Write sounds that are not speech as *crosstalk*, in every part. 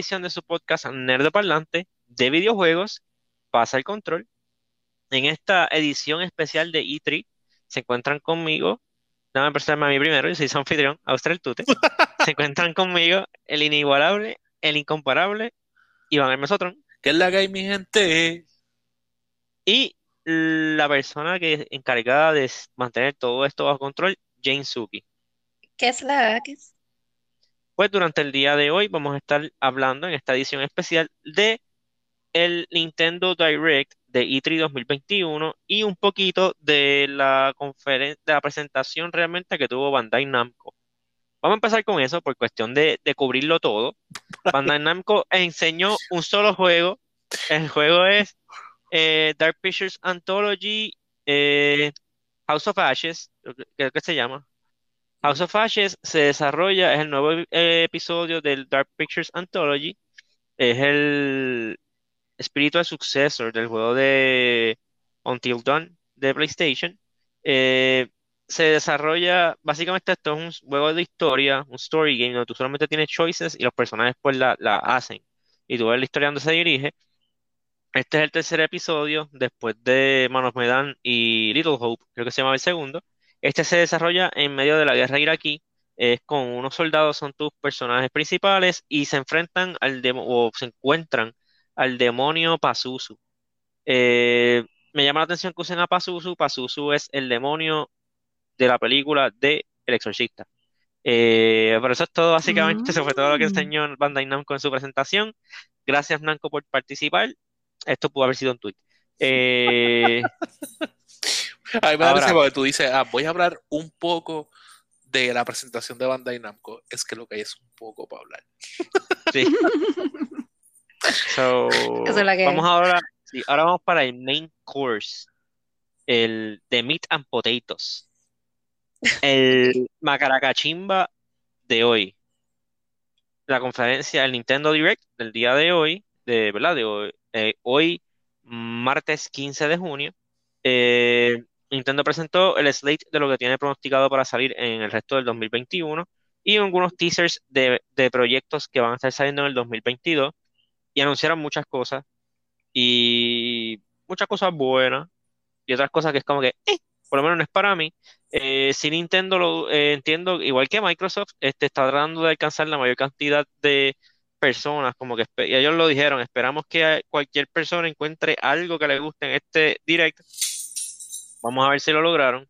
edición de su podcast Nerd Parlante de videojuegos. Pasa el control. En esta edición especial de E3 se encuentran conmigo, déjame presentarme a mí primero, yo soy su anfitrión, Austral Tute. *laughs* se encuentran conmigo el inigualable, el incomparable, Iván Hermes Otron. ¿Qué es la que hay, mi gente? Y la persona que es encargada de mantener todo esto bajo control, Jane Suki. ¿Qué es la que es? Pues durante el día de hoy vamos a estar hablando en esta edición especial de el Nintendo Direct de E3 2021 y un poquito de la conferencia, de la presentación realmente que tuvo Bandai Namco. Vamos a empezar con eso por cuestión de, de cubrirlo todo. *laughs* Bandai Namco enseñó un solo juego. El juego es eh, Dark Pictures Anthology eh, House of Ashes, creo que se llama. House of Ashes se desarrolla, es el nuevo eh, episodio del Dark Pictures Anthology. Es el espíritu successor del juego de Until Dawn de PlayStation. se desarrolla, básicamente esto es un juego de historia, un story game, donde tú solamente tienes choices y los personajes pues la, hacen. Y tú ves la historia donde se dirige. Este es el tercer episodio, después de Manos Medan y Little Hope, creo que se llama el segundo. Este se desarrolla en medio de la guerra iraquí, es con unos soldados, son tus personajes principales, y se enfrentan al o se encuentran al demonio Pazuzu. Eh, me llama la atención que usen a Pazuzu. Pazuzu es el demonio de la película de El Exorcista. Eh, pero eso es todo, básicamente. *laughs* Eso fue todo lo que mm. enseñó Bandai Namco en su presentación. Gracias, Namco, por participar. Esto pudo haber sido un tweet. Eh, *laughs* a mí me parece porque tú dices, ah, voy a hablar un poco de la presentación de Bandai Namco. Es que lo que hay es un poco para hablar. *laughs* Sí. Vamos ahora, sí, ahora vamos para el main course, el de meat and potatoes. El *laughs* macaracachimba de hoy. La conferencia, el Nintendo Direct del día de hoy, de verdad, de hoy, eh, hoy, martes 15 de junio, eh, Nintendo presentó el slate de lo que tiene pronosticado para salir en el resto del 2021 y algunos teasers de, proyectos que van a estar saliendo en el 2022 y anunciaron muchas cosas y muchas cosas buenas y otras cosas que es como que, eh, por lo menos no es para mí. si Nintendo lo entiendo, igual que Microsoft, este, está tratando de alcanzar la mayor cantidad de personas, como que y ellos lo dijeron, esperamos que cualquier persona encuentre algo que le guste en este direct. Vamos a ver si lo lograron.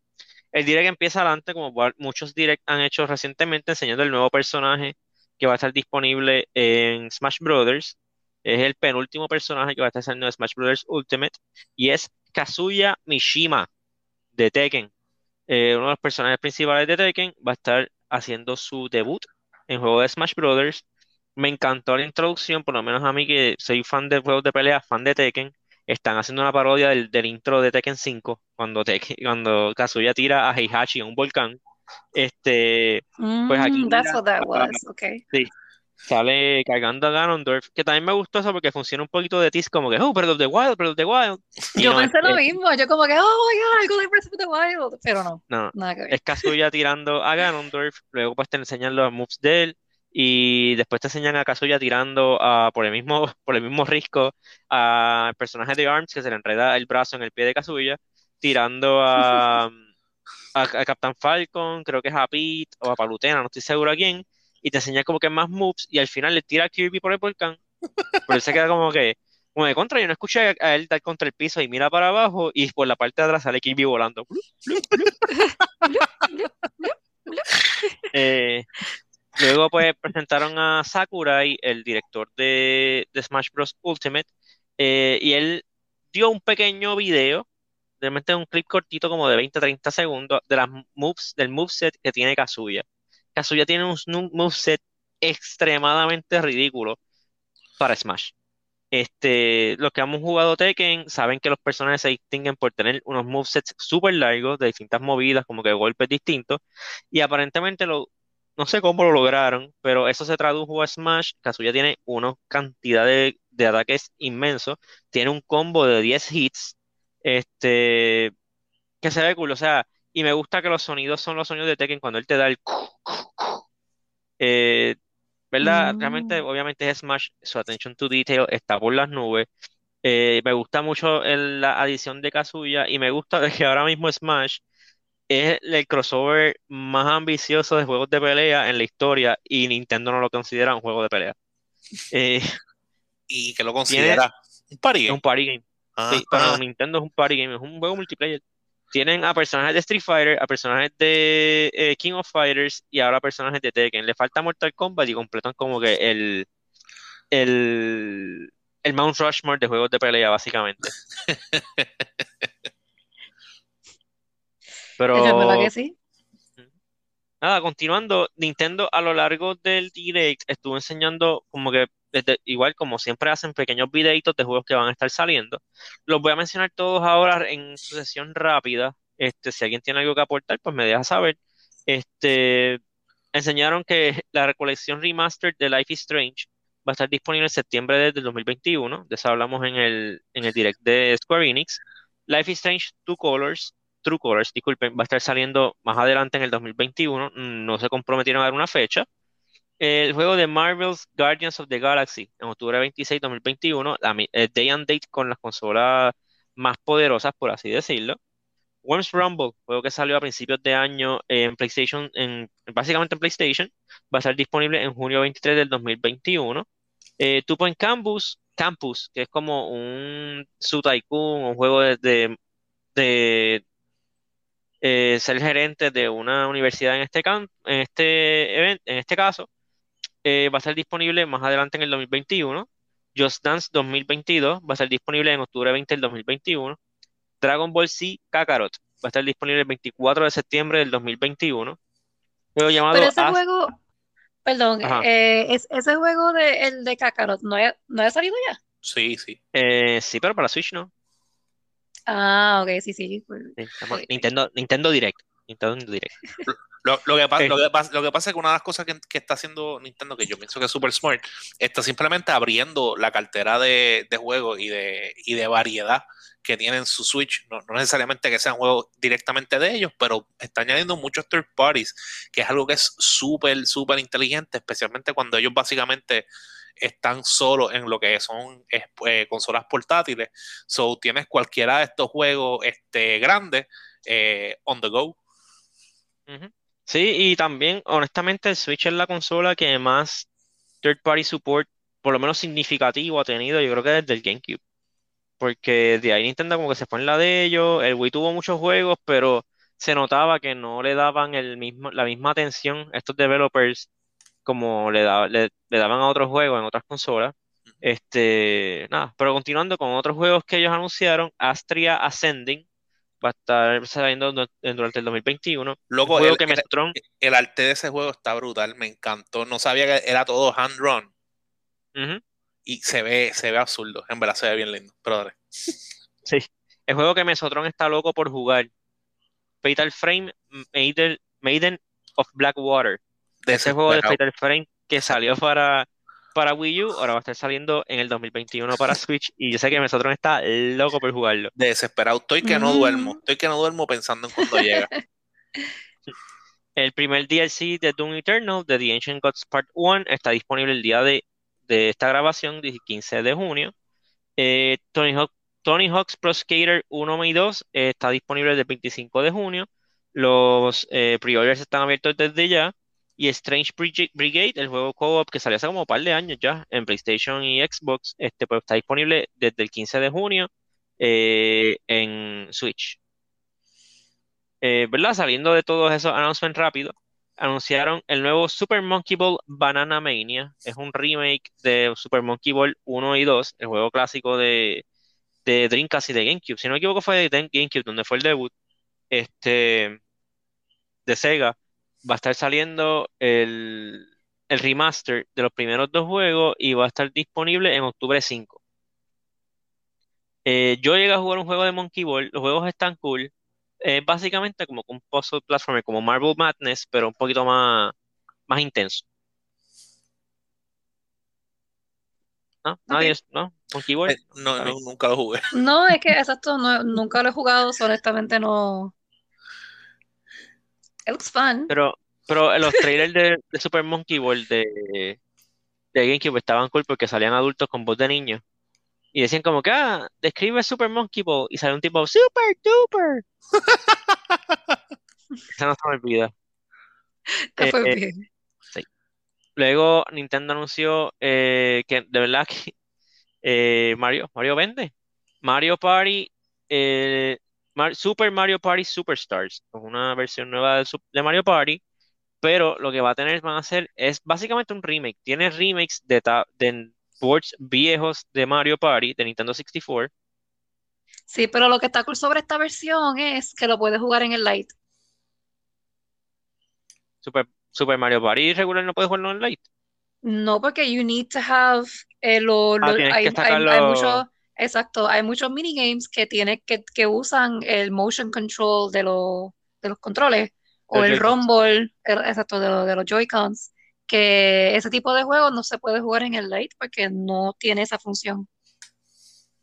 El direct empieza adelante, como muchos direct han hecho recientemente, enseñando el nuevo personaje que va a estar disponible en Smash Brothers. Es el penúltimo personaje que va a estar saliendo en Smash Brothers Ultimate y es Kazuya Mishima de Tekken. Eh, uno de los personajes principales de Tekken va a estar haciendo su debut en juego de Smash Brothers me encantó la introducción, por lo menos a mí que soy fan de juegos de pelea, fan de Tekken. Están haciendo una parodia del, intro de Tekken 5, cuando, Tekken, *laughs* cuando Kazuya tira a Heihachi en un volcán. Este, pues aquí. Mm, that's what that was, okay. Sí, sale cargando a Ganondorf, que también me gustó eso porque funciona un poquito de tease, como que, oh, Breath of the Wild, Breath of the Wild. yo pensé lo mismo, yo como que, oh my god, algo de Breath of the Wild, pero no. No, nada que ver. es Kazuya tirando a Ganondorf, luego pues te enseñan los moves de él, y después te enseñan a Kazuya tirando por el mismo *laughs* por el mismo risco al personaje de Arms que se le enreda el brazo en el pie de Kazuya tirando *laughs* a, a, Captain Falcon creo que es a Pete o a Palutena no estoy seguro a quién y te enseña como que más moves y al final le tira a Kirby por el volcán. Pero él se queda como que como de contra yo no escuché a él dar contra el piso y mira para abajo y por la parte de atrás sale Kirby volando. *laughs* Eh, Luego, pues, presentaron a Sakurai, el director de, Smash Bros. Ultimate, eh, y él dio un pequeño video, realmente un clip cortito como de 20-30 segundos, de las moves, del moveset que tiene Kazuya. Kazuya tiene un moveset extremadamente ridículo para Smash. Este, los que hemos jugado Tekken saben que los personajes se distinguen por tener unos movesets súper largos, de distintas movidas, como que golpes distintos, y aparentemente lo, no sé cómo lo lograron, pero eso se tradujo a Smash. Kazuya tiene una cantidad de, ataques inmensos. Tiene un combo de 10 hits. Este. Que se ve cool. O sea, y me gusta que los sonidos son los sonidos de Tekken cuando él te da el. Eh, ¿verdad? Mm. Realmente, obviamente es Smash, su attention to detail está por las nubes. Eh, me gusta mucho el- la adición de Kazuya y me gusta *laughs* de que ahora mismo Smash es el crossover más ambicioso de juegos de pelea en la historia y Nintendo no lo considera un juego de pelea. Eh, Y que lo considera un party game. un party game. Ah, Sí, para ah. Nintendo es un party game, es un juego multiplayer. Tienen a personajes de Street Fighter, a personajes de eh, King of Fighters y ahora personajes de Tekken. Le falta Mortal Kombat y completan como que el, el, el Mount Rushmore de juegos de pelea, básicamente. *laughs* Pero Es verdad que sí. Nada, continuando, Nintendo a lo largo del Direct estuvo enseñando como que, desde- igual como siempre hacen pequeños videitos de juegos que van a estar saliendo. Los voy a mencionar todos ahora en sucesión rápida. Este, si alguien tiene algo que aportar, pues me deja saber. Este, enseñaron que *laughs* la colección remastered de Life is Strange va a estar disponible en septiembre de- del 2021. De eso hablamos en el, en el Direct de Square Enix. Life is Strange Two Colors True Colors, disculpen, va a estar saliendo más adelante en el 2021. No se comprometieron a dar una fecha. El juego de Marvel's Guardians of the Galaxy en octubre 26, 2021, la mi- el day and date con las consolas más poderosas, por así decirlo. Worms Rumble, juego que salió a principios de año en PlayStation, en, básicamente en PlayStation, va a estar disponible en junio 23 del 2021. Eh, Two Point Campus, Campus, que es como un Su Tycoon, un juego de- de, eh, ser gerente de una universidad en este, can- en este event- en este caso, eh, va a estar disponible más adelante en el 2021. Just Dance 2022 va a estar disponible en octubre 20 del 2021. Dragon Ball Z Kakarot va a estar disponible el 24 de septiembre del 2021. Juego llamado Pero ese As- juego, perdón, eh, es, ese juego de el de Kakarot, ¿no ha, no ha salido ya? Sí, sí. eh, sí, pero para Switch no. Ah, ok, sí, sí. Nintendo, Nintendo Direct. Nintendo Direct. Lo, lo que pasa, lo, que pasa, lo que pasa es que una de las cosas que, que está haciendo Nintendo, que yo pienso que es super smart, está simplemente abriendo la cartera de, de juegos y de, y de variedad que tienen su Switch. No, no necesariamente que sean juegos directamente de ellos, pero está añadiendo muchos third parties, que es algo que es súper, súper inteligente, especialmente cuando ellos básicamente están solo en lo que son eh, consolas portátiles. So tienes cualquiera de estos juegos este, grandes eh, on the go. Sí, y también, honestamente, el Switch es la consola que más third party support, por lo menos significativo, ha tenido, yo creo que desde el GameCube. Porque de ahí Nintendo como que se en la de ellos. El Wii tuvo muchos juegos, pero se notaba que no le daban el mismo, la misma atención a estos developers como le, da- le, le daban a otros juegos en otras consolas. Este, nada, pero continuando con otros juegos que ellos anunciaron, Astria Ascending va a estar saliendo du- durante el 2021. Loco, juego el- que el- Mesotron el arte de ese juego está brutal, me encantó. No sabía que era todo hand run y se ve, se ve absurdo. En verdad se ve bien lindo. Pero dale. Sí, el juego que Mesotron está loco por jugar. Fatal Frame Maiden, Maiden of Blackwater. Ese juego de. Fatal Frame que salió para, para Wii U, ahora va a estar saliendo en el 2021 para Switch. Y yo sé que Mesotron está loco por jugarlo. Desesperado. Estoy que no Mm. duermo. Estoy que no duermo pensando en cuando llega. *laughs* El primer DLC de Doom Eternal de The Ancient Gods Part 1 está disponible el día de, de esta grabación, el 15 de junio. Eh, Tony Hawk, Tony Hawk's Pro Skater 1 y 2 eh, está disponible desde el 25 de junio. Los eh, pre-orders están abiertos desde ya. Y Strange Brigade, el juego co-op que salió hace como un par de años ya en PlayStation y Xbox, este, pues está disponible desde el 15 de junio eh, en Switch. Eh, ¿verdad? Saliendo de todos esos announcements rápidos, anunciaron el nuevo Super Monkey Ball Banana Mania. Es un remake de Super Monkey Ball 1 y 2, el juego clásico de, de Dreamcast y de GameCube. Si no me equivoco, fue de GameCube, donde fue el debut este, de Sega. Va a estar saliendo el, el remaster de los primeros dos juegos y va a estar disponible en octubre 5. Eh, yo llegué a jugar un juego de Monkey Ball, los juegos están cool. Es básicamente como un puzzle platformer, como Marble Madness, pero un poquito más, más intenso. ¿No? ¿Nadie? es- ¿No? Monkey Ball. Eh, no, nunca lo jugué. No, es que exacto, no, nunca lo he jugado, honestamente no. It looks fun. Pero, pero los trailers de, de Super Monkey Ball de, de GameCube estaban cool porque salían adultos con voz de niños. Y decían como que, ah, describe Super Monkey Ball. Y sale un tipo, Super Duper. *laughs* Esa no se me olvida. Fue Eh, bien. Luego Nintendo anunció eh, que de verdad que eh, Mario, Mario vende. Mario Party, eh, Mar- Super Mario Party Superstars, es una versión nueva de, Mario Party, pero lo que va a tener, van a hacer, es básicamente un remake. Tiene remakes de, de ports viejos de Mario Party, de Nintendo 64. Sí, pero lo que está cool sobre esta versión es que lo puedes jugar en el Lite. Super, Super Mario Party regular no puedes jugarlo online. No, porque you need to have eh, lo- Ah, lo- hay, hay muchos, exacto, hay muchos minigames que tienen que, que usan el motion control de los de los controles o el rumble, el- exacto, de, los- de los Joy-Cons, que ese tipo de juegos no se puede jugar en el Lite porque no tiene esa función.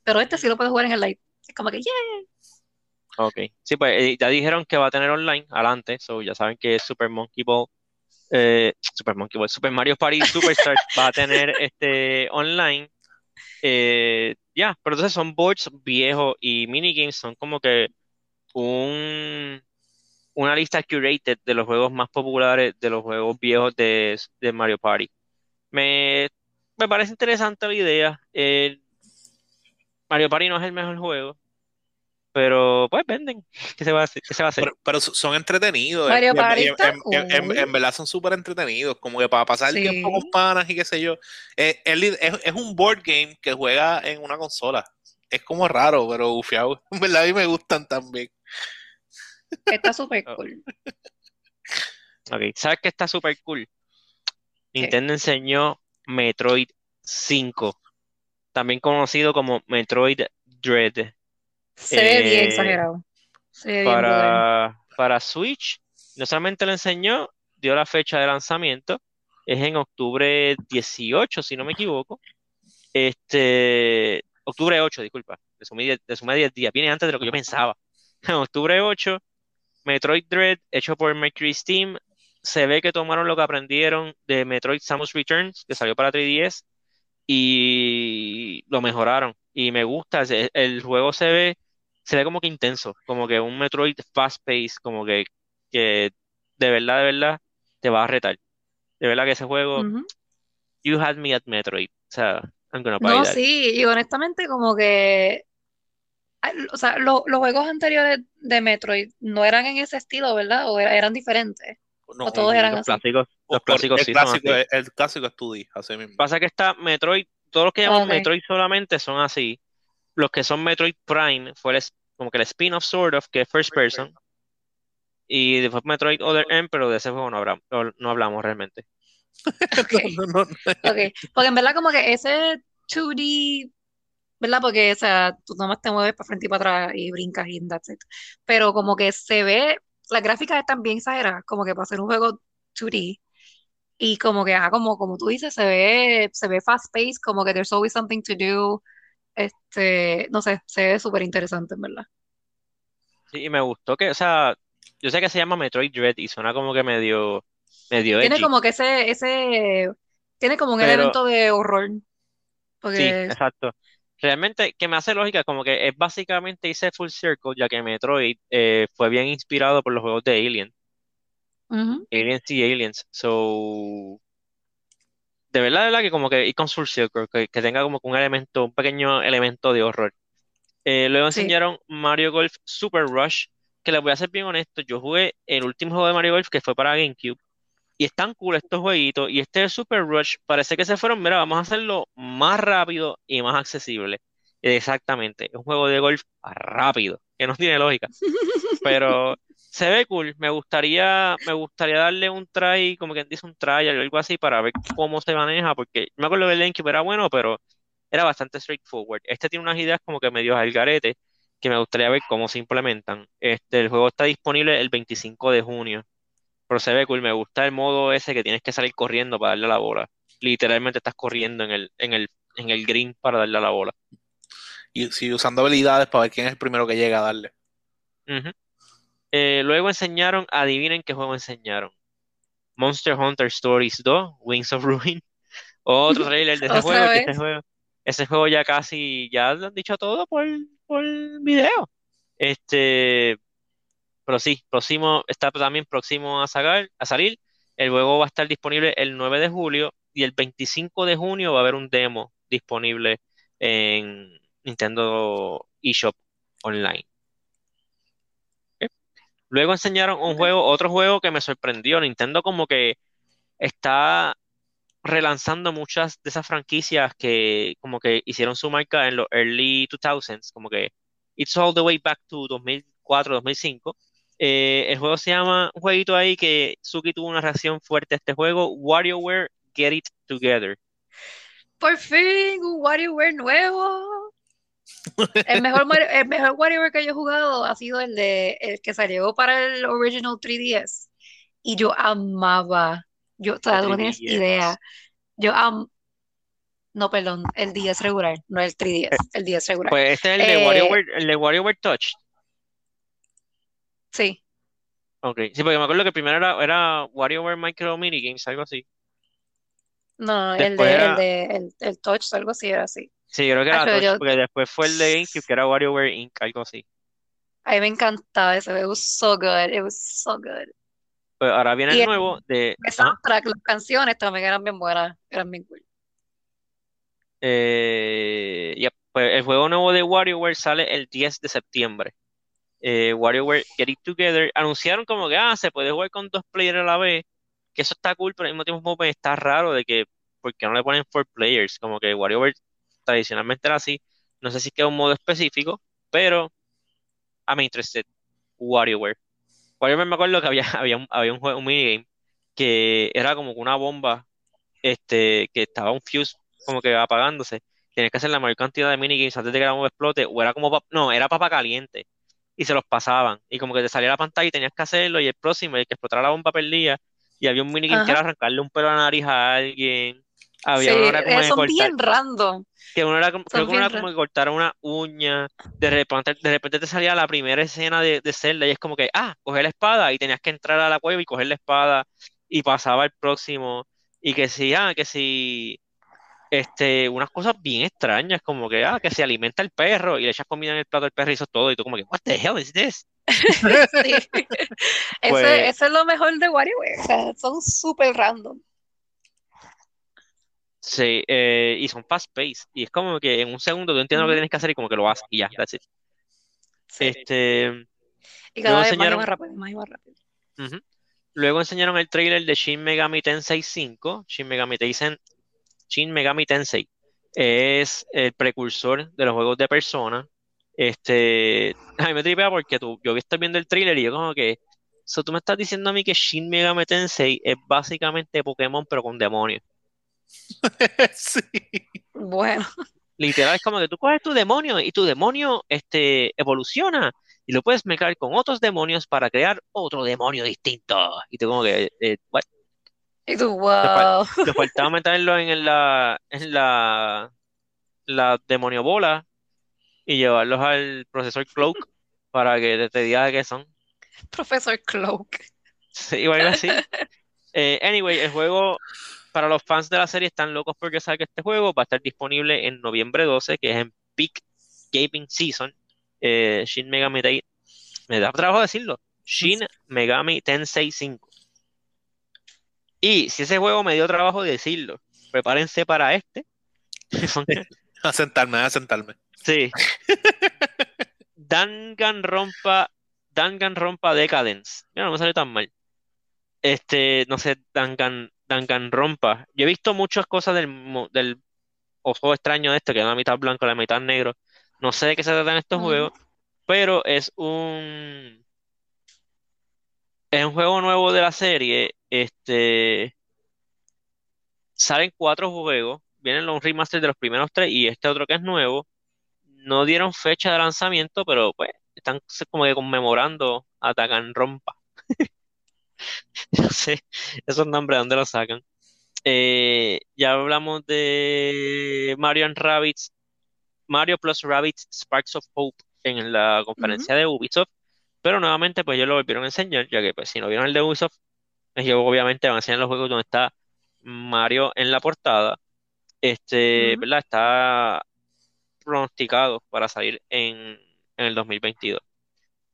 Pero este sí lo puedes jugar en el Lite. Es como que, yeah. Ok. Sí, pues eh, ya dijeron que va a tener online adelante, so ya saben que Super Monkey Ball, eh, Super Monkey Ball, Super Mario Party Superstars *laughs* va a tener este online. Eh, ya, pero entonces son boards viejos y minigames son como que un, una lista curated de los juegos más populares de los juegos viejos de, de Mario Party. Me, me parece interesante la idea. Eh, Mario Party no es el mejor juego, pero pues venden. ¿Qué se va a hacer? ¿Qué se va a hacer? Pero, pero so- son entretenidos. Mario en- Party en, está en- en- en- cool. en verdad son súper entretenidos. Como que para pasar el tiempo con panas y qué sé yo. Eh, es, es- es un board game que juega en una consola. Es como raro, pero ufiado. *laughs* En verdad a mí me gustan también. Está súper Oh. cool. Ok, ¿sabes qué está súper cool? Nintendo enseñó Metroid 5, también conocido como Metroid Dread, Se ve bien Eh, exagerado. Se ve bien brother. para, para Switch. No solamente lo enseñó, dio la fecha de lanzamiento, es en octubre 18, si no me equivoco. Este, octubre 8, disculpa, le sumé 10, le sumé 10 días, viene antes de lo que yo pensaba. *laughs* En octubre 8, Metroid Dread, hecho por Mercury Steam, se ve que tomaron lo que aprendieron de Metroid Samus Returns, que salió para 3DS, y lo mejoraron. Y me gusta, el juego se ve, se ve como que intenso, como que un Metroid fast-paced, como que, que de verdad, de verdad, te va a retar. De verdad que ese juego, Ujú. you had me at Metroid. O sea, I'm gonna buy No, that. sí, y honestamente como que, o sea, lo- los juegos anteriores de Metroid no eran en ese estilo, ¿verdad? O era- eran diferentes. No, O todos eran los así. clásicos, los clásicos el sí clásico, así. es- el clásico es 2D, así mismo. Pasa que está Metroid, todos los que llaman Ok. Metroid solamente son así. Los que son Metroid Prime fue el como que el spin-off sort of, que es first person. Y después Metroid Other M, pero de ese juego no hablamos, no, hablamos realmente. *laughs* Ok, *laughs* No, no, no. ok. Porque en verdad como que ese 2D, ¿verdad? Porque, o sea, tú nomás te mueves para frente y para atrás y brincas y that's it. Pero como que se ve, las gráficas están bien exageradas, como que para hacer un juego 2D. Y como que, ah, como, como tú dices, se ve, se ve fast paced, como que there's always something to do. Este, no sé, se ve súper interesante, en verdad. Sí, y me gustó que, o sea, yo sé que se llama Metroid Dread y suena como que medio, medio Tiene edgy. como que ese, ese, tiene como un Pero- elemento de horror. Sí, exacto. Realmente, que me hace lógica, como que es básicamente hice full circle, ya que Metroid eh, fue bien inspirado por los juegos de Alien. Aliens y Aliens. So, de verdad, de verdad que como que ir con Full Circle, que, que tenga como que un elemento, un pequeño elemento de horror. Eh, luego Sí. enseñaron Mario Golf Super Rush, que les voy a ser bien honesto, yo jugué el último juego de Mario Golf que fue para GameCube, y están cool estos jueguitos, y este Super Rush parece que se fueron, mira, vamos a hacerlo más rápido y más accesible. Exactamente, es un juego de golf rápido, que no tiene lógica, pero *laughs* se ve cool. Me gustaría, me gustaría darle un try, como quien dice un trial o algo así, para ver cómo se maneja, porque me acuerdo que el GameCube era bueno, pero era bastante straightforward. Este tiene unas ideas como que medio al garete, que me gustaría ver cómo se implementan. Este, el juego está disponible el 25 de junio, pero se ve cool. Me gusta el modo ese que tienes que salir corriendo para darle a la bola. Literalmente estás corriendo en el, en el, en el green para darle a la bola. Y sí, usando habilidades para ver quién es el primero que llega a darle. Ujú. Eh, luego enseñaron, adivinen qué juego enseñaron. Monster Hunter Stories 2, Wings of *laughs* Ruin. Otro trailer de ese *laughs* juego, ese juego, ese juego ya casi, ya lo han dicho todo por, por video. Este, pero sí, próximo, está también próximo a sacar, a salir. El juego va a estar disponible el 9 de julio y el 25 de junio va a haber un demo disponible en Nintendo eShop online. Luego enseñaron un juego, otro juego que me sorprendió. Nintendo como que está relanzando muchas de esas franquicias que como que hicieron su marca en los early 2000s, como que It's All the Way Back to 2004, 2005. Eh, el juego se llama, un jueguito ahí que Suki tuvo una reacción fuerte a este juego, WarioWare Get It Together. Por fin, un WarioWare nuevo. El mejor, *laughs* el mejor WarioWare que yo he jugado ha sido el de el que salió para el original 3DS. Y yo amaba. Yo, o sea, tú no tienes 3DS. idea. Yo am no, perdón, el 10 regular, no el 3DS, el 10 regular. Pues este es el de Eh, WarioWare, el de WarioWare Touch. Sí, Ok, sí, porque me acuerdo que primero era, era WarioWare Micro Minigames, algo así. no, el Después de, el era- de, el, el Touch, algo así era así. Sí, creo que era Acho, yo- porque después fue el de GameCube, que era WarioWare Inc., algo así. A mí me encantaba ese, it was so good, it was so good. Pues ahora viene Y el nuevo de... El ajá. soundtrack, las canciones también eran bien buenas, eran bien cool. Eh, pues el juego nuevo de WarioWare sale el 10 de septiembre. Eh, WarioWare Get It Together. Anunciaron como que ah, se puede jugar con dos players a la vez. Que eso está cool, pero al mismo tiempo está raro de que, ¿por qué no le ponen four players? Como que WarioWare tradicionalmente era así. No sé si queda un modo específico, pero I'm interested. WarioWare. WarioWare me acuerdo que había, *laughs* había un, había un juego, un minigame que era como una bomba, este, que estaba un fuse como que apagándose. Tenías que hacer la mayor cantidad de minigames antes de que la bomba explote, o era como, no, era papa caliente. Y se los pasaban. Y como que te salía la pantalla y tenías que hacerlo, y el próximo, el que explotara la bomba perdía. Y había un minigame que era arrancarle un pelo a la nariz a alguien. Había Sí, uno era como eh, de son cortar, bien random. que uno era como, son creo que uno bien era como que cortar una uña. De repente, de repente te salía la primera escena de, de Zelda y es como que, ah, coger la espada y tenías que entrar a la cueva y coger la espada y pasaba al próximo. Y que si, ah, que si, este, unas cosas bien extrañas, como que, ah, que se alimenta el perro y le echas comida en el plato del perro y eso es todo. Y tú como que, what the hell is this? *laughs* Sí. *laughs* Pues- ese es lo mejor de WarioWare. O sea, son súper random. Sí, eh, y son fast pace. Y es como que en un segundo tú entiendes lo que tienes que hacer y como que lo haces y ya, that's it. Sí. Este, Y cada vez más y enseñaron- más rápido, más y más rápido. Luego enseñaron el trailer de Shin Megami Tensei 5. Shin Megami Tensei, Shin Megami Tensei es el precursor de los juegos de Persona. Este, *laughs* a mí me tripea porque tú, yo estoy viendo el trailer y yo como que, so, tú me estás diciendo a mí que Shin Megami Tensei es básicamente Pokémon pero con demonios. *laughs* Sí. Bueno, Literal es como que tú coges tu demonio y tu demonio este, evoluciona y lo puedes mezclar con otros demonios para crear otro demonio distinto. Y tú como que, eh, what? y tú, wow. Le faltaba *laughs* meterlo en la, en la, la demonio bola y llevarlos al profesor Cloak para que te, te diga qué son. Profesor Cloak. Sí, igual así. *laughs* Eh, anyway, el juego, para los fans de la serie, están locos porque saben que este juego va a estar disponible en noviembre 12, que es en Peak Gaming Season. Eh, Shin Megami Tensei, me da trabajo decirlo, Shin Megami Tensei 5. Y si ese juego me dio trabajo decirlo, prepárense para este. *laughs* A *laughs* sentarme, a sentarme. Sí. Danganronpa, Danganronpa Decadence. Mira, no me sale tan mal. Este, no sé, Dangan, Danganronpa. Yo he visto muchas cosas del, ojo extraño de este, que es la mitad blanco, la mitad negro. No sé de qué se tratan estos juegos, pero es un es un juego nuevo de la serie. Este, salen cuatro juegos, vienen los remaster de los primeros tres y este otro que es nuevo. No dieron fecha de lanzamiento, pero pues están como que conmemorando a Danganronpa. *laughs* *laughs* No sé, esos nombres, ¿de dónde los sacan? Eh, ya hablamos de Mario and Rabbids, Mario plus Rabbids Sparks of Hope en la conferencia de Ubisoft, pero nuevamente pues ellos lo volvieron a enseñar, ya que pues si no vieron el de Ubisoft, ellos obviamente van a enseñar los juegos donde está Mario en la portada este. Está pronosticado para salir en, en el 2022.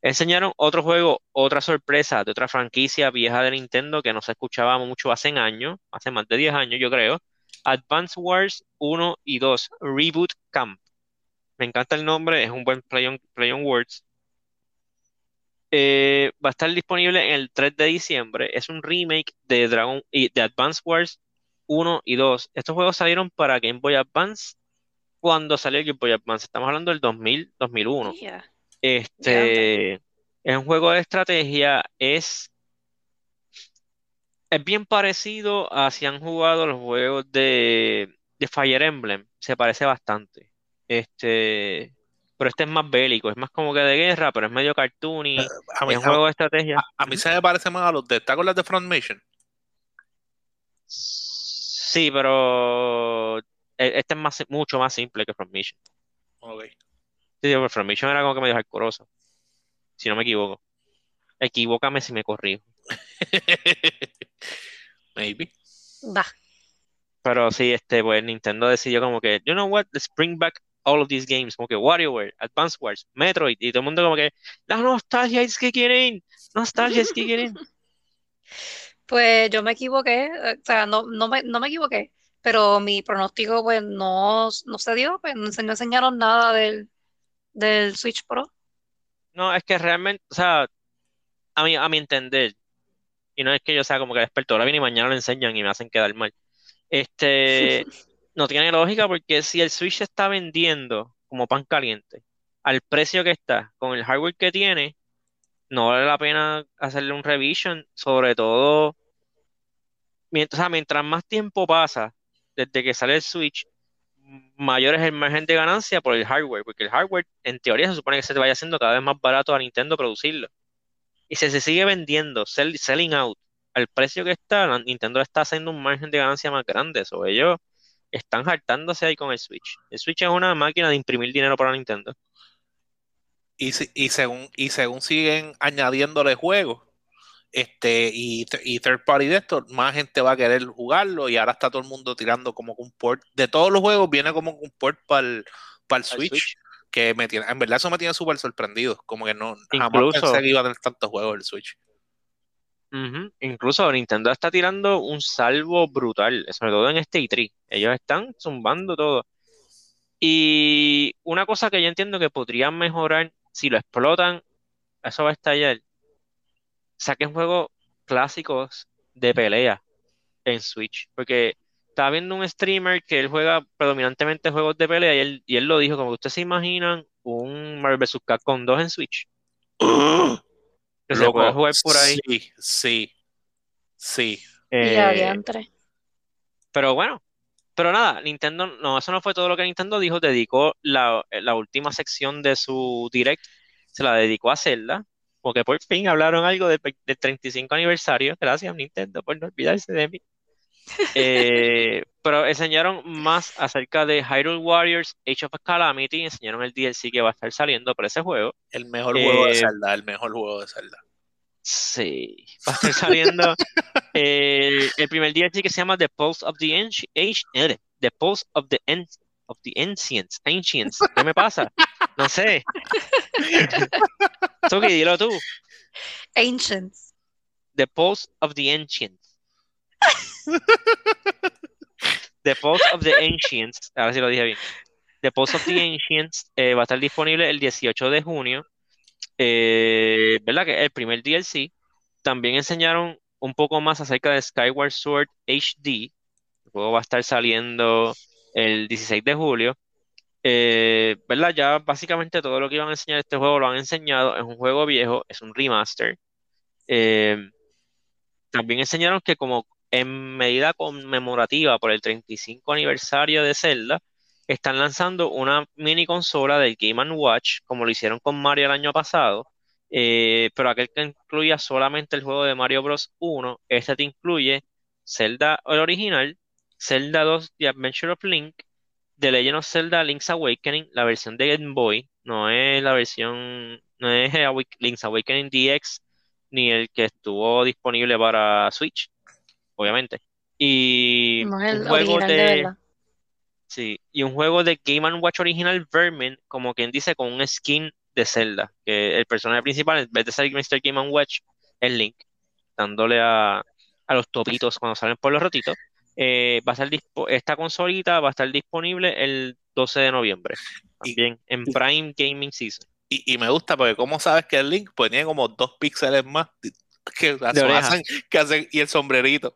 Enseñaron otro juego, otra sorpresa de otra franquicia vieja de Nintendo que no se escuchaba mucho hace años, hace más de 10 años, yo creo. Advance Wars 1 y 2, Reboot Camp. Me encanta el nombre, es un buen play on, words. Eh, va a estar disponible el 3 de diciembre. Es un remake de Dragon y de Advance Wars 1 y 2. Estos juegos salieron para Game Boy Advance cuando salió Game Boy Advance. Estamos hablando del 2000, 2001. Yeah. Este es un juego de estrategia, es, es bien parecido a si han jugado los juegos de, de Fire Emblem, se parece bastante. Este, pero este es más bélico, es más como que de guerra, pero es medio cartoony, A mí, es un a- juego de estrategia. a mí se me parece más a los de. ¿Te acuerdas de Front Mission? Sí, pero e- este es más, mucho más simple que From Mission. Ok. Sí, Mission era como que medio hardcoreoso, si no me equivoco. Equivócame si me corrijo. *laughs* Maybe. Va. Pero sí, este, pues Nintendo decidió como que, you know what, let's bring back all of these games, como que WarioWare, Advance Wars, Metroid, y todo el mundo como que, la nostalgia is kicking in, nostalgia is kicking in. Pues yo me equivoqué, o sea, no, no me, no me equivoqué, pero mi pronóstico pues no, no se dio, pues no enseñaron nada del, del Switch Pro. No, es que realmente, o sea, a mi, a mi entender, y no es que yo sea como que experto, ahora viene y mañana lo enseñan y me hacen quedar mal. Este, *laughs* no tiene lógica porque si el Switch se está vendiendo como pan caliente, al precio que está, con el hardware que tiene, no vale la pena hacerle un revision, sobre todo, mientras, o sea, mientras más tiempo pasa desde que sale el Switch, mayor es el margen de ganancia por el hardware, porque el hardware en teoría se supone que se te vaya haciendo cada vez más barato a Nintendo producirlo. Y si se sigue vendiendo, sell- selling out, al precio que está, Nintendo está haciendo un margen de ganancia más grande. Eso ellos están hartándose ahí con el Switch. El Switch es una máquina de imprimir dinero para Nintendo. Y según, y según siguen añadiéndole juegos, este, y, y third party de esto, más gente va a querer jugarlo y ahora está todo el mundo tirando como un port. De todos los juegos viene como un port para el, Al Switch, Switch. que me tiene, en verdad eso me tiene súper sorprendido, como que no, jamás Incluso- pensé que iba a tener tantos juegos el Switch. Incluso Nintendo está tirando un salvo brutal, sobre todo en este E3. Ellos están zumbando todo. Y una cosa que yo entiendo que podrían mejorar, si lo explotan, eso va a estallar. Saquen juegos clásicos de pelea en Switch. Porque estaba viendo un streamer que él juega predominantemente juegos de pelea y él, y él lo dijo, como que ustedes se imaginan un Marvel vs. Capcom 2 en Switch. *gasps* Que se Loco, puede jugar por ahí. Sí, sí, sí. Y Eh, adiantre. Pero bueno, pero nada, Nintendo, no, eso no fue todo lo que Nintendo dijo, dedicó la, la última sección de su Direct, se la dedicó a Zelda, porque por fin hablaron algo del, del 35 aniversario, gracias Nintendo por no olvidarse de mí. Eh, *laughs* pero enseñaron más acerca de Hyrule Warriors Age of Calamity, enseñaron el DLC que va a estar saliendo para ese juego. El mejor juego de Eh, Zelda, el mejor juego de Zelda. Sí, va a estar saliendo eh, el primer DLC que se llama The Pulse of the Anci- Age- eh, The Pulse of the An- of the Ancients, Ancients. ¿Qué me pasa? No sé. *laughs* Tuki, dilo tú. Ancients. The Pulse of the Ancients. The Pulse of the Ancients. A ver si lo dije bien. The Pulse of the Ancients eh, va a estar disponible el 18 de junio. Eh, ¿verdad? Que el primer DLC. También enseñaron un poco más acerca de Skyward Sword HD. El juego va a estar saliendo el 16 de julio. Eh, ¿verdad? Ya básicamente todo lo que iban a enseñar este juego lo han enseñado. Es un juego viejo, es un remaster. Eh, también enseñaron que como en medida conmemorativa por el 35 aniversario de Zelda, están lanzando una mini consola del Game Watch, como lo hicieron con Mario el año pasado, eh, pero aquel que incluía solamente el juego de Mario Bros. 1, este te incluye Zelda el original, Zelda 2 The Adventure of Link, The Legend of Zelda Link's Awakening, la versión de Game Boy, no es la versión, no es Link's Awakening DX, ni el que estuvo disponible para Switch, obviamente. Y No un juego de. Sí, y un juego de Game Watch original Vermin, como quien dice, con un skin de Zelda, que el personaje principal, en vez de ser Mr. Game Watch, es Link, dándole a, a los topitos cuando salen por los rotitos. Eh, va a estar esta consolita va a estar disponible el 12 de noviembre, también en Prime Gaming Season. Y, me gusta porque como sabes que el Link pues tiene como dos píxeles más que, hacen, que hacen, y el sombrerito.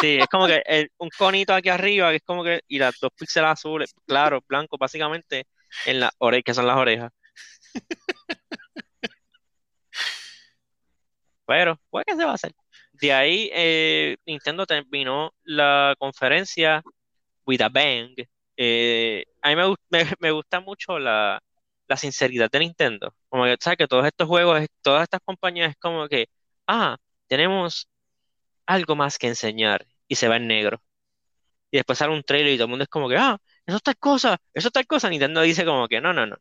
Sí, es como que un conito aquí arriba, que es como que, y las dos píxeles azules, claro, blanco, básicamente, en las orejas, que son las orejas. *laughs* Pero, pues, ¿qué se va a hacer? De ahí, eh, Nintendo terminó la conferencia with a bang. Eh, a mí me, gusta mucho la, la, sinceridad de Nintendo. Como que, ¿sabes? Que todos estos juegos, todas estas compañías, es como que, ah, tenemos algo más que enseñar y se va en negro. Y después sale un trailer y todo el mundo es como que, ah, eso es tal cosa, eso es tal cosa. Nintendo dice como que, no, no, no.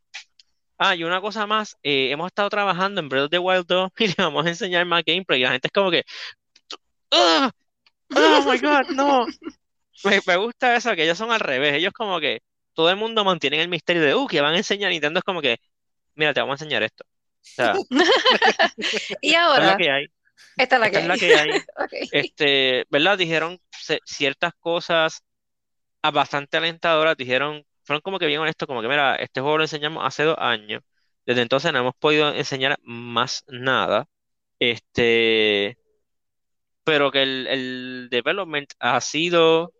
Ah, y una cosa más, eh, hemos estado trabajando en Breath of the Wild 2 *laughs* y le vamos a enseñar más gameplay. Y la gente es como que, ¡Ah! ¡Oh my god! ¡No! *laughs* Me, me, gusta eso, que ellos son al revés. Ellos, como que todo el mundo mantiene el misterio de, uh, que van a enseñar. Nintendo es como que, mira, te vamos a enseñar esto. O sea, *laughs* *laughs* y ahora. Esta es la que hay. Esta es la que, es la que hay. Este, ¿verdad? Dijeron ciertas cosas bastante alentadoras. Dijeron, fueron como que bien honestos, como que, mira, este juego lo enseñamos hace dos años. Desde entonces no hemos podido enseñar más nada. Este, pero que el, el development ha sido,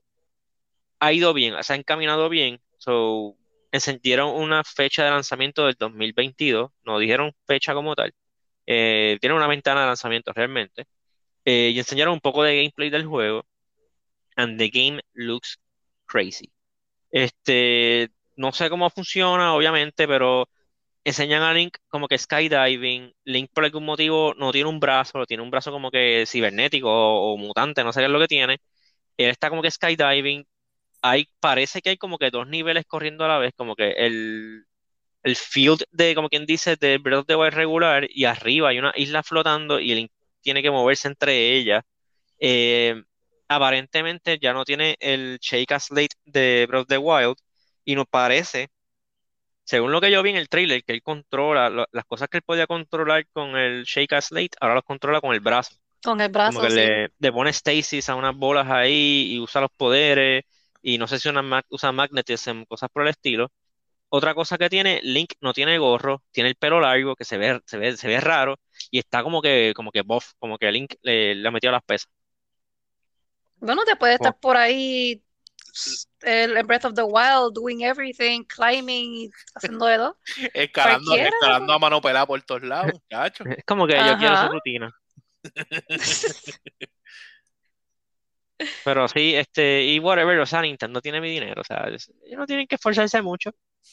ha ido bien, se ha encaminado bien. So, encendieron una fecha de lanzamiento del 2022, no dijeron fecha como tal, eh, tienen una ventana de lanzamiento realmente, eh, y enseñaron un poco de gameplay del juego, and the game looks crazy. Este, no sé cómo funciona, obviamente, pero enseñan a Link como que skydiving. Link por algún motivo no tiene un brazo, tiene un brazo como que cibernético o, mutante, no sé qué es lo que tiene. Él está como que skydiving. Hay, parece que hay como que dos niveles corriendo a la vez, como que el, el field de, como quien dice, de Breath of the Wild regular y arriba hay una isla flotando y Link tiene que moverse entre ellas. Eh, aparentemente ya no tiene el Shake Slate de Breath of the Wild y nos parece según lo que yo vi en el trailer, que él controla las cosas que él podía controlar con el Shake a Slate, ahora las controla con el brazo. Con el brazo. Como que le, pone stasis a unas bolas ahí y usa los poderes. Y no sé si una, usa magnetism, cosas por el estilo. Otra cosa que tiene, Link no tiene gorro, tiene el pelo largo, que se ve, se ve, se ve raro, y está como que, como que buff, como que Link le, ha metido las pesas. Bueno, te puede estar por ahí el, Breath of the Wild, doing everything, climbing, haciendo de todo. *laughs* Escalando, escalando a mano pelada por todos lados, muchachos. Es como que yo quiero su rutina. Pero sí, este, y whatever, o sea, Nintendo tiene mi dinero, o sea, ellos no tienen que esforzarse mucho.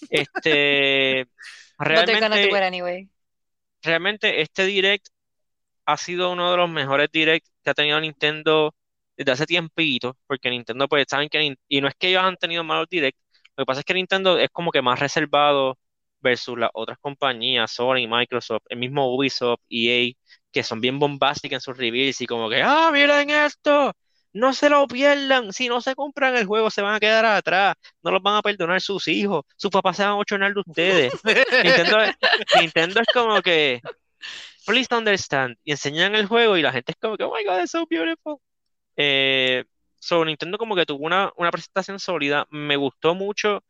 Este, *laughs* realmente, realmente este direct ha sido uno de los mejores directs que ha tenido Nintendo desde hace tiempito, porque Nintendo, pues saben que, y no es que ellos han tenido malos direct, lo que pasa es que Nintendo es como que más reservado versus las otras compañías, Sony, Microsoft, el mismo Ubisoft, EA, que son bien bombásticas en sus reveals y como que, ah, miren esto, no se lo pierdan, si no se compran el juego se van a quedar atrás, no los van a perdonar sus hijos, sus papás se van a ochonar de ustedes. *laughs* Nintendo, Nintendo es como que, please understand, y enseñan el juego y la gente es como que, oh my god, it's so beautiful. Eh, so, Nintendo como que tuvo una, una presentación sólida. Me gustó mucho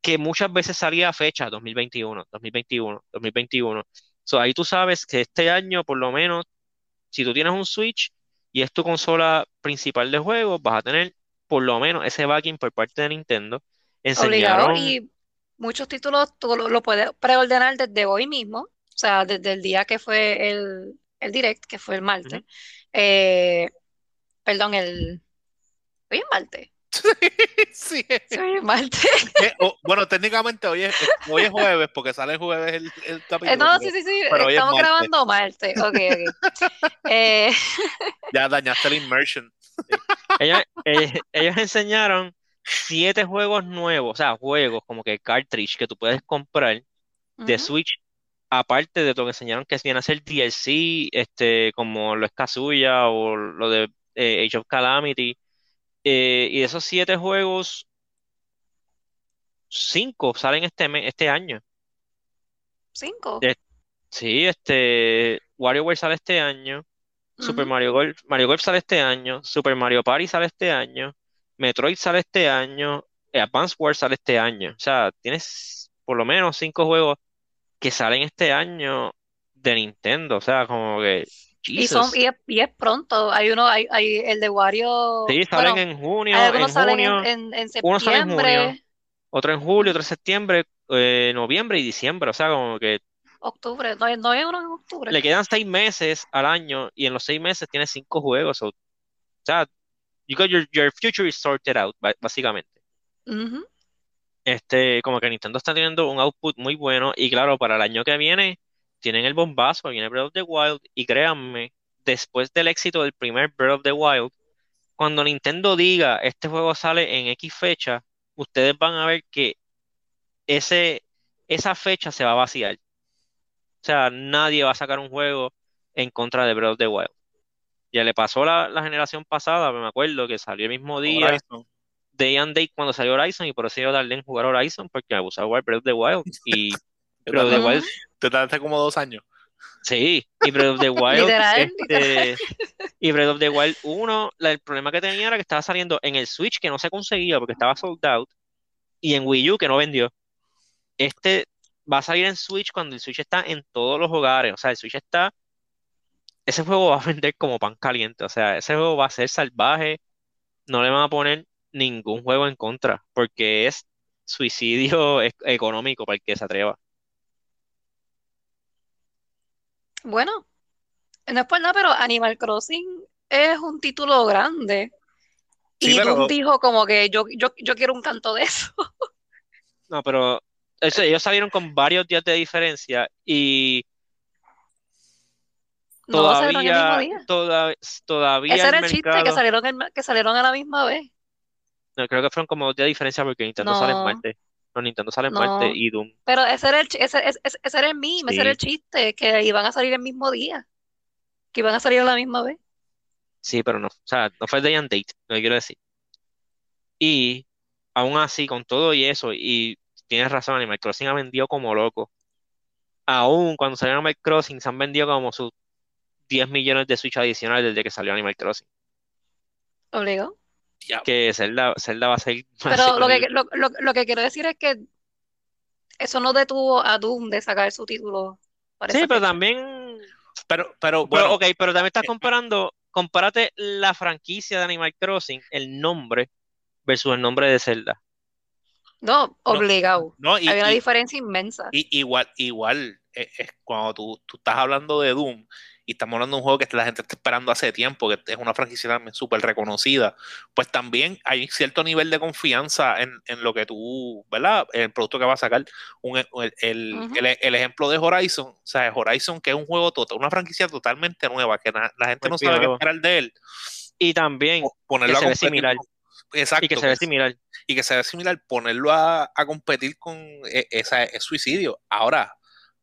que muchas veces salía fecha 2021, 2021, 2021. So, ahí tú sabes que este año, por lo menos, si tú tienes un Switch y es tu consola principal de juegos, vas a tener por lo menos ese backing por parte de Nintendo. Enseñaron... y muchos títulos tú lo, puedes preordenar desde hoy mismo, o sea, desde el día que fue el, el direct, que fue el martes. eh, Perdón, el. Hoy es martes. *laughs* sí. Hoy es martes. *laughs* Eh, bueno, técnicamente hoy es, hoy es jueves, porque sale el jueves el, el capítulo. Eh, no, sí, sí, sí. Estamos grabando martes. Ok, ok. *laughs* eh... Ya dañaste la immersion. ellos, ellos, enseñaron siete juegos nuevos, o sea, juegos como que cartridge que tú puedes comprar de Switch aparte de lo que enseñaron que viene a ser DLC, este, como lo es Kazuya o lo de eh, Age of Calamity. Eh, y de esos siete juegos, cinco salen este, mes- este año. Cinco. De- Sí, este, WarioWare sale este año, Super. Mario Golf, Mario Golf sale este año, Super Mario Party sale este año, Metroid sale este año, Advance Wars sale este año. O sea, tienes por lo menos cinco juegos que salen este año de Nintendo. O sea, como que, Y son, y es, y es pronto. Hay uno, hay, hay el de Wario. Sí, salen Bueno, en junio, hay en algunos salen en, junio, en, en uno sale en junio, septiembre, otro en julio, otro en septiembre, eh, noviembre y diciembre. O sea, como que octubre. No no hay uno en octubre. le quedan seis meses al año y en los seis meses tienes cinco juegos. O sea, you got your, your future is sorted out, básicamente. Este, como que Nintendo está teniendo un output muy bueno y claro, para el año que viene tienen el bombazo, viene Breath of the Wild y créanme, después del éxito del primer Breath of the Wild, cuando Nintendo diga este juego sale en X fecha, ustedes van a ver que ese, esa fecha se va a vaciar. O sea, nadie va a sacar un juego en contra de Breath of the Wild. Ya le pasó la, la generación pasada, me acuerdo que salió el mismo día, Horizon. day and date cuando salió Horizon y por eso yo tardé en jugar Horizon porque me puse a jugar Breath of the Wild y *laughs* Breath of the. Wild, Te tardaste como dos años. sí, y Breath of the *laughs* Wild, este, y Breath of the Wild 1, la- el problema que tenía era que estaba saliendo en el Switch que no se conseguía porque estaba sold out y en Wii U que no vendió. Este va a salir en Switch cuando el Switch está en todos los hogares, o sea, el Switch está, ese juego va a vender como pan caliente, o sea, ese juego va a ser salvaje, no le van a poner ningún juego en contra, porque es suicidio e- *laughs* económico para el que se atreva. Bueno, no es por nada, pero Animal Crossing es un título grande. Sí, Y pero- Doom dijo como que yo, yo, yo quiero un canto de eso. *laughs* No, pero eso, ellos salieron con varios días de diferencia y No salieron el mismo todavía, día. toda- todavía Ese el era el chiste, que salieron, el- que salieron a la misma vez. no, creo que fueron como dos días de diferencia porque Nintendo sale en No. martes. Nintendo sale en No. martes y Doom. Pero ese era el, ese, ese, ese- era el meme, ese era el Sí. chiste, que iban a salir el mismo día. Que iban a salir a la misma vez. Sí, pero no, o sea, no fue day and date, lo que quiero decir. Y aún así, con todo y eso, y tienes razón, Animal Crossing ha vendido como loco. Aún cuando salió Animal Crossing, se han vendido como sus 10 millones de Switch adicionales desde que salió Animal Crossing. Obligado. Que Zelda, Zelda va a ser. *laughs* a Pero lo que, lo, lo, lo que quiero decir es que eso no detuvo a Doom de sacar su título para Sí, pero fecha. también. Pero, pero Pero, bueno, ok, pero también estás comparando. Compárate la franquicia de Animal Crossing, el nombre, versus el nombre de Zelda. No, obligado. no, y, Hay una y- diferencia inmensa. y- igual, igual, eh, es cuando tú, tú estás hablando de Doom y estamos hablando de un juego que la gente está esperando hace tiempo, que es una franquicia también súper reconocida, pues también hay cierto nivel de confianza en, en lo que tú, ¿verdad? El producto que va a sacar. Un- el, el- el- el ejemplo de Horizon, o sea, Horizon, que es un juego, total, una franquicia totalmente nueva, que na- la gente Muy no sabe qué esperar de él, Y también po- ponerlo que a se ve competir similar. con- Exacto, y que se ve pues, similar. y que se ve similar, ponerlo a, a competir con e- esa, es suicidio. Ahora,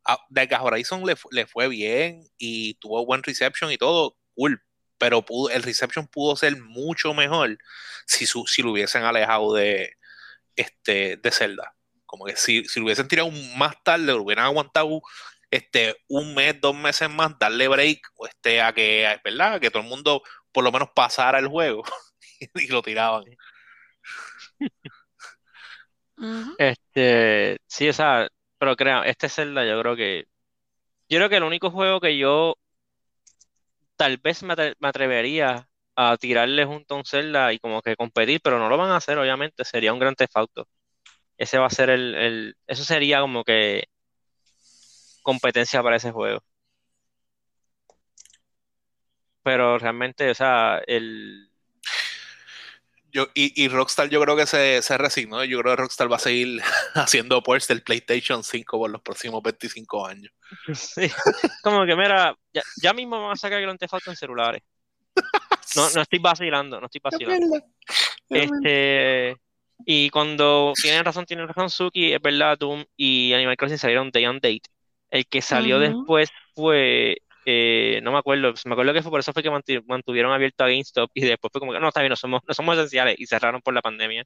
a, a Horizon le, le fue bien y tuvo buen reception y todo, cool. Pero pudo, el reception pudo ser mucho mejor si, su, si lo hubiesen alejado de, este, de Zelda. Como que si, si lo hubiesen tirado más tarde, lo hubieran aguantado este, un mes, dos meses más, darle break o este, a que, ¿verdad? A que todo el mundo por lo menos pasara el juego *laughs* y lo tiraban. Este, sí, o sea, pero crea, este Zelda yo creo que, yo creo que el único juego que yo tal vez me, me atrevería a tirarle junto a un Zelda y como que competir, pero no lo van a hacer, obviamente, sería un Grand Theft Auto. Ese va a ser el, el, eso sería como que competencia para ese juego. Pero realmente, o sea, el, Yo, y, y Rockstar yo creo que se, se resignó. Yo creo que Rockstar va a seguir *laughs* haciendo ports del PlayStation 5 por los próximos 25 años. *laughs* Sí, como que mira, ya, ya mismo van a sacar Grand Theft Auto en celulares. No, no estoy vacilando, no estoy *laughs* vacilando. Este, y cuando tienen razón, tienen razón Suki, es verdad, Doom y Animal Crossing salieron day and date. El que salió después fue, eh, no me acuerdo, me acuerdo que fue por eso fue que mantuvieron abierto a GameStop y después fue como que no, está bien, no somos, no somos esenciales y cerraron por la pandemia.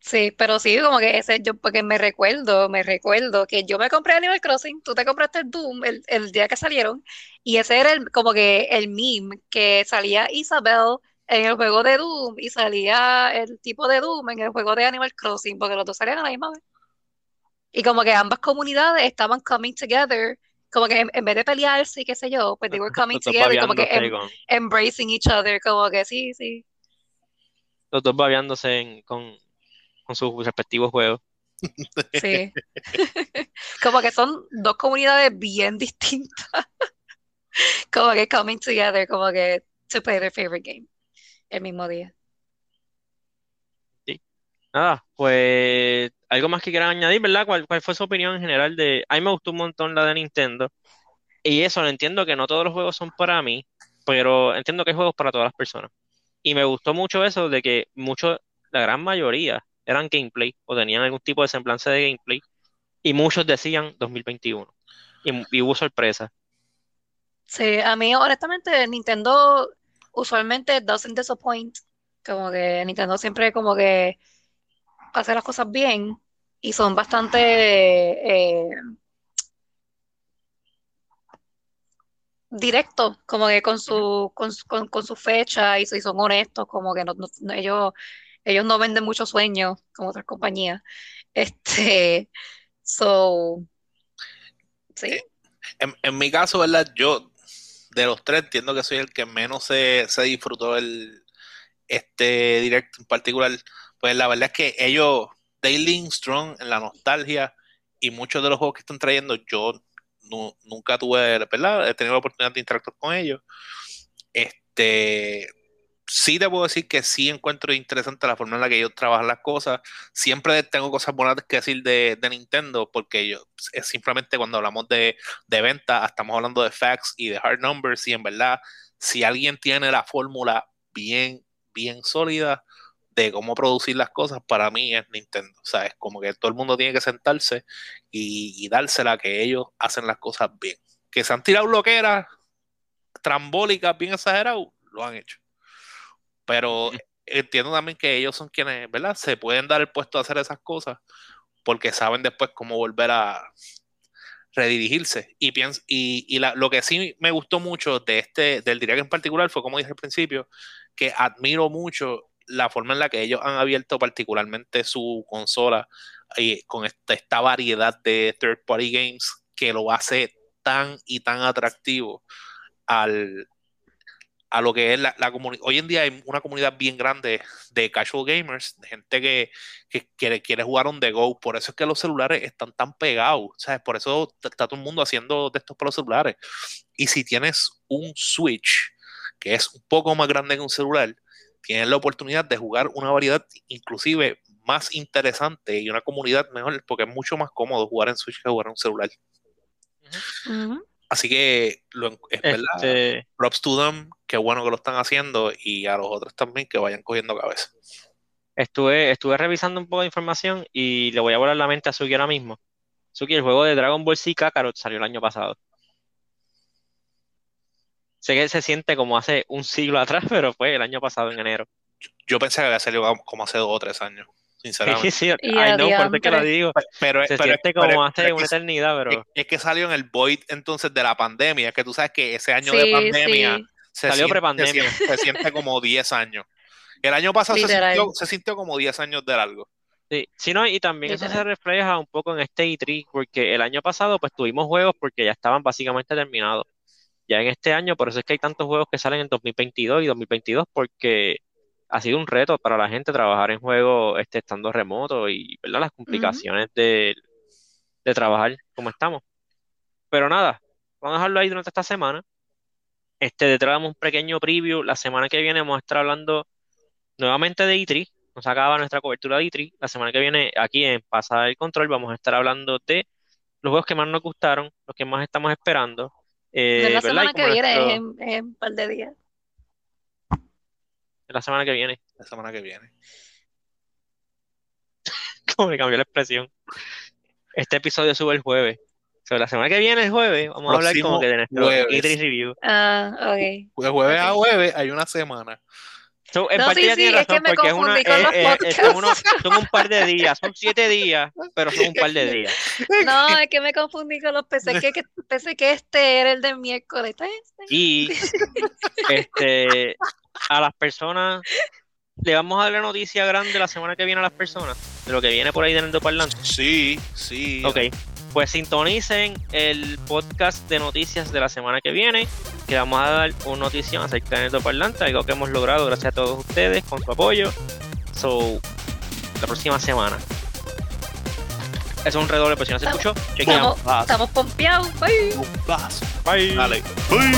Sí, pero sí, como que ese, yo, porque me recuerdo, me recuerdo que yo me compré Animal Crossing, tú te compraste Doom el, el día que salieron, y ese era el, como que el meme, que salía Isabel en el juego de Doom y salía el tipo de Doom en el juego de Animal Crossing, porque los dos salían a la misma vez. Y como que ambas comunidades estaban coming together, como que en, en vez de pelearse y qué sé yo, pues they were *laughs* coming together, como que em- con- embracing each other, como que sí, sí. los dos babeándose en- con, con sus respectivos juegos. Sí. *laughs* *laughs* Como que son dos comunidades bien distintas. Como que coming together, como que to play their favorite game el mismo día. Nada, pues algo más que quieran añadir, ¿verdad? ¿Cuál, fue su opinión en general de... A mí me gustó un montón la de Nintendo. Y eso, lo entiendo que no todos los juegos son para mí, pero entiendo que hay juegos para todas las personas. Y me gustó mucho eso de que muchos, la gran mayoría, eran gameplay o tenían algún tipo de semblante de gameplay. Y muchos decían 2021. Y, y hubo sorpresas. Sí, a mí honestamente Nintendo usualmente doesn't disappoint. Como que Nintendo siempre como que hace las cosas bien y son bastante eh, directos, como que con su, con, con, con su fecha y, son honestos, como que no, ellos, ellos no venden muchos sueños como otras compañías. *laughs* Este, so, sí, En, en mi caso, ¿verdad? Yo, de los tres, entiendo que soy el que menos se, se disfrutó el, este directo en particular. Pues la verdad es que ellos, lean strong en la nostalgia y muchos de los juegos que están trayendo, yo nu- nunca tuve, ¿verdad? He tenido la oportunidad de interactuar con ellos. Este, sí te puedo decir que sí encuentro interesante la forma en la que ellos trabajan las cosas. Siempre tengo cosas buenas que decir de, de Nintendo, porque yo, es simplemente cuando hablamos de, de venta, estamos hablando de facts y de hard numbers, y en verdad, si alguien tiene la fórmula bien, bien sólida de cómo producir las cosas, para mí es Nintendo. O sea, es como que todo el mundo tiene que sentarse y, y dársela que ellos hacen las cosas bien. Que se han tirado loqueras trambólicas bien exageradas, lo han hecho. Pero entiendo también que ellos son quienes, ¿verdad? Se pueden dar el puesto a hacer esas cosas porque saben después cómo volver a redirigirse. Y, pienso, y, y la, lo que sí me gustó mucho de este, del direct en particular fue, como dije al principio, que admiro mucho la forma en la que ellos han abierto particularmente su consola y con esta, esta variedad de third party games que lo hace tan y tan atractivo al, a lo que es la, la comunidad. Hoy en día hay una comunidad bien grande de casual gamers, de gente que, que quiere, quiere jugar on the go. Por eso es que los celulares están tan pegados. ¿sabes? Por eso está todo el mundo haciendo de estos para los celulares. Y si tienes un Switch que es un poco más grande que un celular, tienes la oportunidad de jugar una variedad inclusive más interesante y una comunidad mejor, porque es mucho más cómodo jugar en Switch que jugar en un celular. Así que lo, es verdad, Este, props to them, qué bueno que lo están haciendo y a los otros también que vayan cogiendo cabeza. estuve, estuve revisando un poco de información y le voy a volar la mente a Suki ahora mismo. Suki, el juego de Dragon Ball Z Kakarot salió el año pasado. Sé que se siente como hace un siglo atrás, *laughs* pero fue el año pasado en enero. Yo pensé que había salido como hace dos o tres años, Sí, sinceramente. sí, I know, por eso que lo digo. Pero, Se pero- siente pero- como hace pero una eternidad, pero es- es que salió en el void entonces de la pandemia, es que tú sabes que ese año de Sí, pandemia sí, se, Salió se, prepandemia. se siente como 10 años. El año pasado se sintió, se sintió como 10 años de largo. Sí, sí, no, y también eso se refleja un poco en este E3, porque el año pasado pues tuvimos juegos porque ya estaban básicamente terminados. Ya en este año, por eso es que hay tantos juegos que salen en 2022 y 2022, porque ha sido un reto para la gente trabajar en juegos este, estando remoto y ¿verdad? las complicaciones de, de trabajar como estamos. Pero nada, vamos a dejarlo ahí durante esta semana. Este, detrás damos un pequeño preview. La semana que viene vamos a estar hablando nuevamente de E3. Nos acaba nuestra cobertura de E3. La semana que viene, aquí en Pasada el Control, vamos a estar hablando de los juegos que más nos gustaron, los que más estamos esperando. Eh, es la ¿verdad? Y semana como que viene, es nuestro- en, es en un par de días. la semana que viene, La semana que viene. *laughs* como me cambió la expresión. Este episodio sube el jueves. So, la semana que viene, el jueves, vamos a hablar como que de nuestro. E3 review. Ah, ok. De jueves a jueves hay una semana. So, en No, parte sí, ya sí, tiene es que razón, me porque es una, confundí con es- los es- es- podcasts. son, unos- son un par de días, son siete días, pero son un par de días. No, es que me confundí con los pensé que, que pensé que este era el del miércoles. ¿Este es este? Y este, a las personas, le vamos a dar la noticia grande la semana que viene a las personas, de lo que viene por ahí de Nendo Parlante. Sí, sí. Ok, pues sintonicen el podcast de noticias de la semana que viene, que vamos a dar una noticia acerca de Parlante, algo que hemos logrado gracias a todos ustedes con su apoyo. So, la próxima semana. Eso es un redoble, pero si no se escuchó, chequeamos. Estamos, estamos pompeados. Bye. Bye. Dale. Bye.